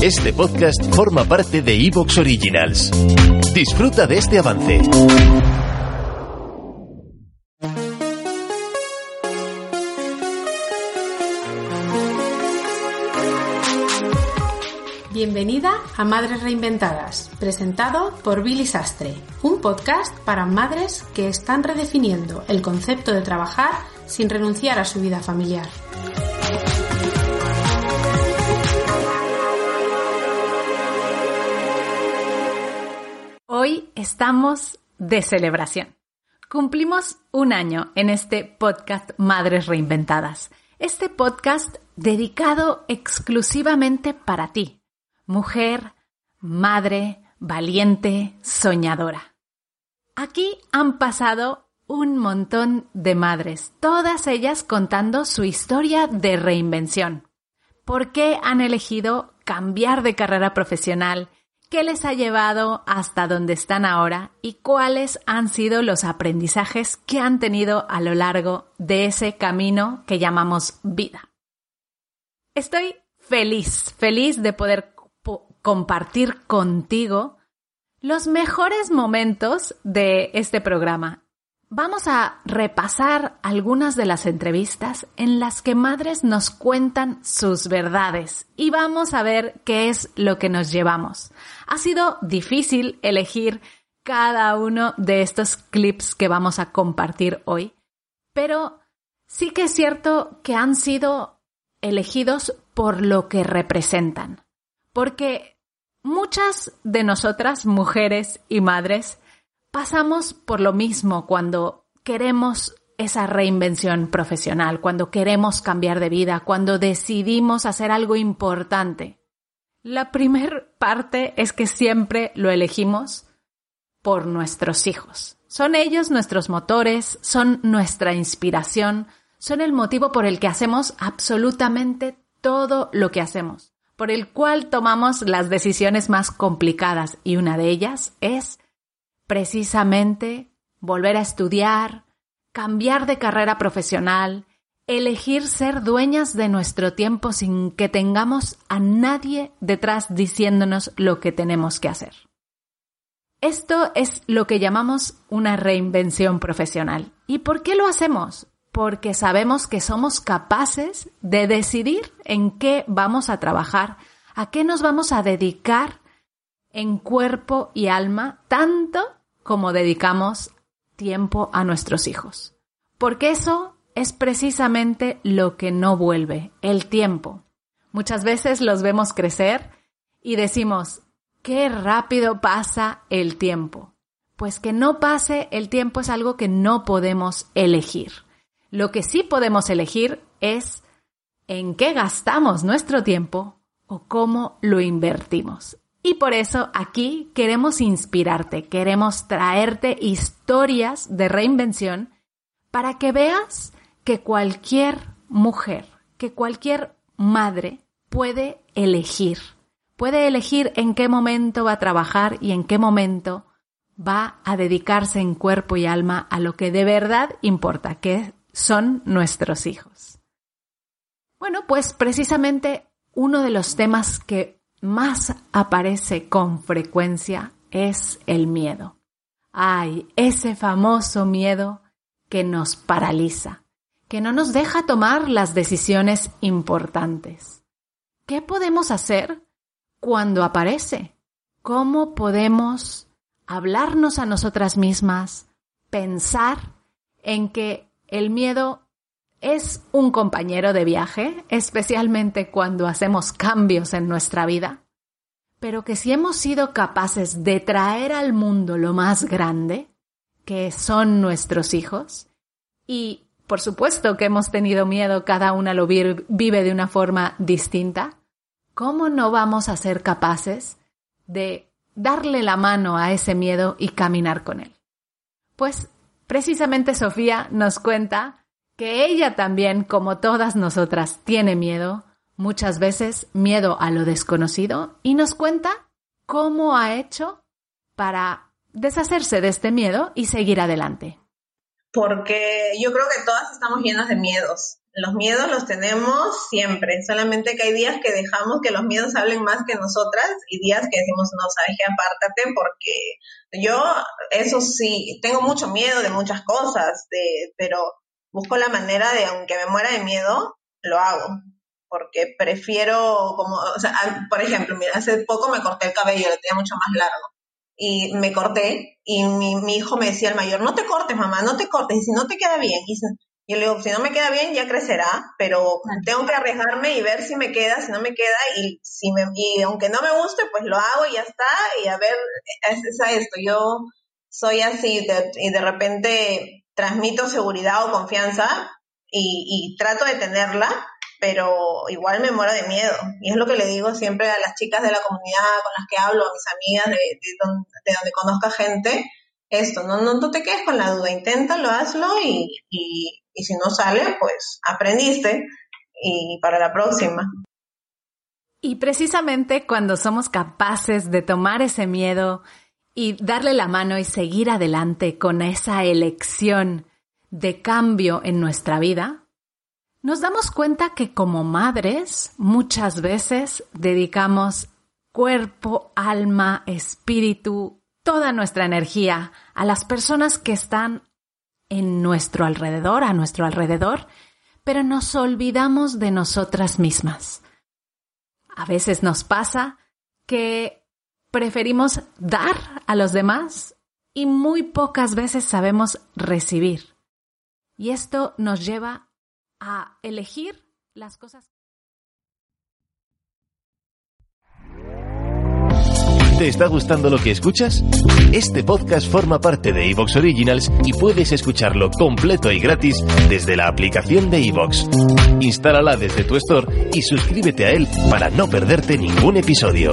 Este podcast forma parte de Evox Originals. Disfruta de este avance. Bienvenida a Madres Reinventadas, presentado por Billy Sastre, un podcast para madres que están redefiniendo el concepto de trabajar sin renunciar a su vida familiar. Estamos de celebración. Cumplimos un año en este podcast Madres Reinventadas. Este podcast dedicado exclusivamente para ti, mujer, madre, valiente, soñadora. Aquí han pasado un montón de madres, todas ellas contando su historia de reinvención. ¿Por qué han elegido cambiar de carrera profesional? Qué les ha llevado hasta donde están ahora y cuáles han sido los aprendizajes que han tenido a lo largo de ese camino que llamamos vida. Estoy feliz, feliz de poder compartir contigo los mejores momentos de este programa Vamos a repasar algunas de las entrevistas en las que madres nos cuentan sus verdades y vamos a ver qué es lo que nos llevamos. Ha sido difícil elegir cada uno de estos clips que vamos a compartir hoy, pero sí que es cierto que han sido elegidos por lo que representan, porque muchas de nosotras, mujeres y madres, pasamos por lo mismo cuando queremos esa reinvención profesional, cuando queremos cambiar de vida, cuando decidimos hacer algo importante. La primer parte es que siempre lo elegimos por nuestros hijos. Son ellos nuestros motores, son nuestra inspiración, son el motivo por el que hacemos absolutamente todo lo que hacemos, por el cual tomamos las decisiones más complicadas y una de ellas es precisamente volver a estudiar, cambiar de carrera profesional, elegir ser dueñas de nuestro tiempo sin que tengamos a nadie detrás diciéndonos lo que tenemos que hacer. Esto es lo que llamamos una reinvención profesional. ¿Y por qué lo hacemos? Porque sabemos que somos capaces de decidir en qué vamos a trabajar, a qué nos vamos a dedicar en cuerpo y alma, tanto como dedicamos tiempo a nuestros hijos. Porque eso es precisamente lo que no vuelve, el tiempo. Muchas veces los vemos crecer y decimos, qué rápido pasa el tiempo. Pues que no pase el tiempo es algo que no podemos elegir. Lo que sí podemos elegir es en qué gastamos nuestro tiempo o cómo lo invertimos. Y por eso aquí queremos inspirarte, queremos traerte historias de reinvención para que veas que cualquier mujer, que cualquier madre puede elegir. Puede elegir en qué momento va a trabajar y en qué momento va a dedicarse en cuerpo y alma a lo que de verdad importa, que son nuestros hijos. Bueno, pues precisamente uno de los temas que más aparece con frecuencia es el miedo. Ay, ese famoso miedo que nos paraliza, que no nos deja tomar las decisiones importantes. ¿Qué podemos hacer cuando aparece? ¿Cómo podemos hablarnos a nosotras mismas, pensar en que el miedo es un compañero de viaje, especialmente cuando hacemos cambios en nuestra vida, pero que si hemos sido capaces de traer al mundo lo más grande, que son nuestros hijos, y por supuesto que hemos tenido miedo, cada una lo vive de una forma distinta, ¿cómo no vamos a ser capaces de darle la mano a ese miedo y caminar con él? Pues precisamente Sofía nos cuenta que ella también, como todas nosotras, tiene miedo, muchas veces miedo a lo desconocido, y nos cuenta cómo ha hecho para deshacerse de este miedo y seguir adelante. Porque yo creo que todas estamos llenas de miedos. los miedos los tenemos siempre, solamente que hay días que dejamos que los miedos hablen más que nosotras y días que decimos, no, sabes que apártate porque yo, eso sí, tengo mucho miedo de muchas cosas, de, pero busco la manera de, aunque me muera de miedo, lo hago. Porque prefiero, como, o sea, por ejemplo, mira, hace poco me corté el cabello, lo tenía mucho más largo. Y me corté, y mi, mi hijo me decía el mayor, no te cortes, mamá, no te cortes, y si no te queda bien. Y y le digo, si no me queda bien, ya crecerá, pero tengo que arriesgarme y ver si me queda, si no me queda, y si me, y aunque no me guste, pues lo hago y ya está, y a ver, es, es a esto, yo soy así, y de repente transmito seguridad o confianza, y, trato de tenerla, pero igual me muero de miedo. Y es lo que le digo siempre a las chicas de la comunidad con las que hablo, a mis amigas de, donde, de donde conozca gente, esto, no, no, te quedes con la duda, inténtalo, hazlo y, y si no sale, pues aprendiste y para la próxima. Y precisamente cuando somos capaces de tomar ese miedo y darle la mano y seguir adelante con esa elección de cambio en nuestra vida, nos damos cuenta que como madres muchas veces dedicamos cuerpo, alma, espíritu, toda nuestra energía a las personas que están en nuestro alrededor, a nuestro alrededor, pero nos olvidamos de nosotras mismas. A veces nos pasa que preferimos dar a los demás y muy pocas veces sabemos recibir. Y esto nos lleva a elegir las cosas. ¿Te está gustando lo que escuchas? Este podcast forma parte de Evox Originals y puedes escucharlo completo y gratis desde la aplicación de Evox. Instálala desde tu store y suscríbete a él para no perderte ningún episodio.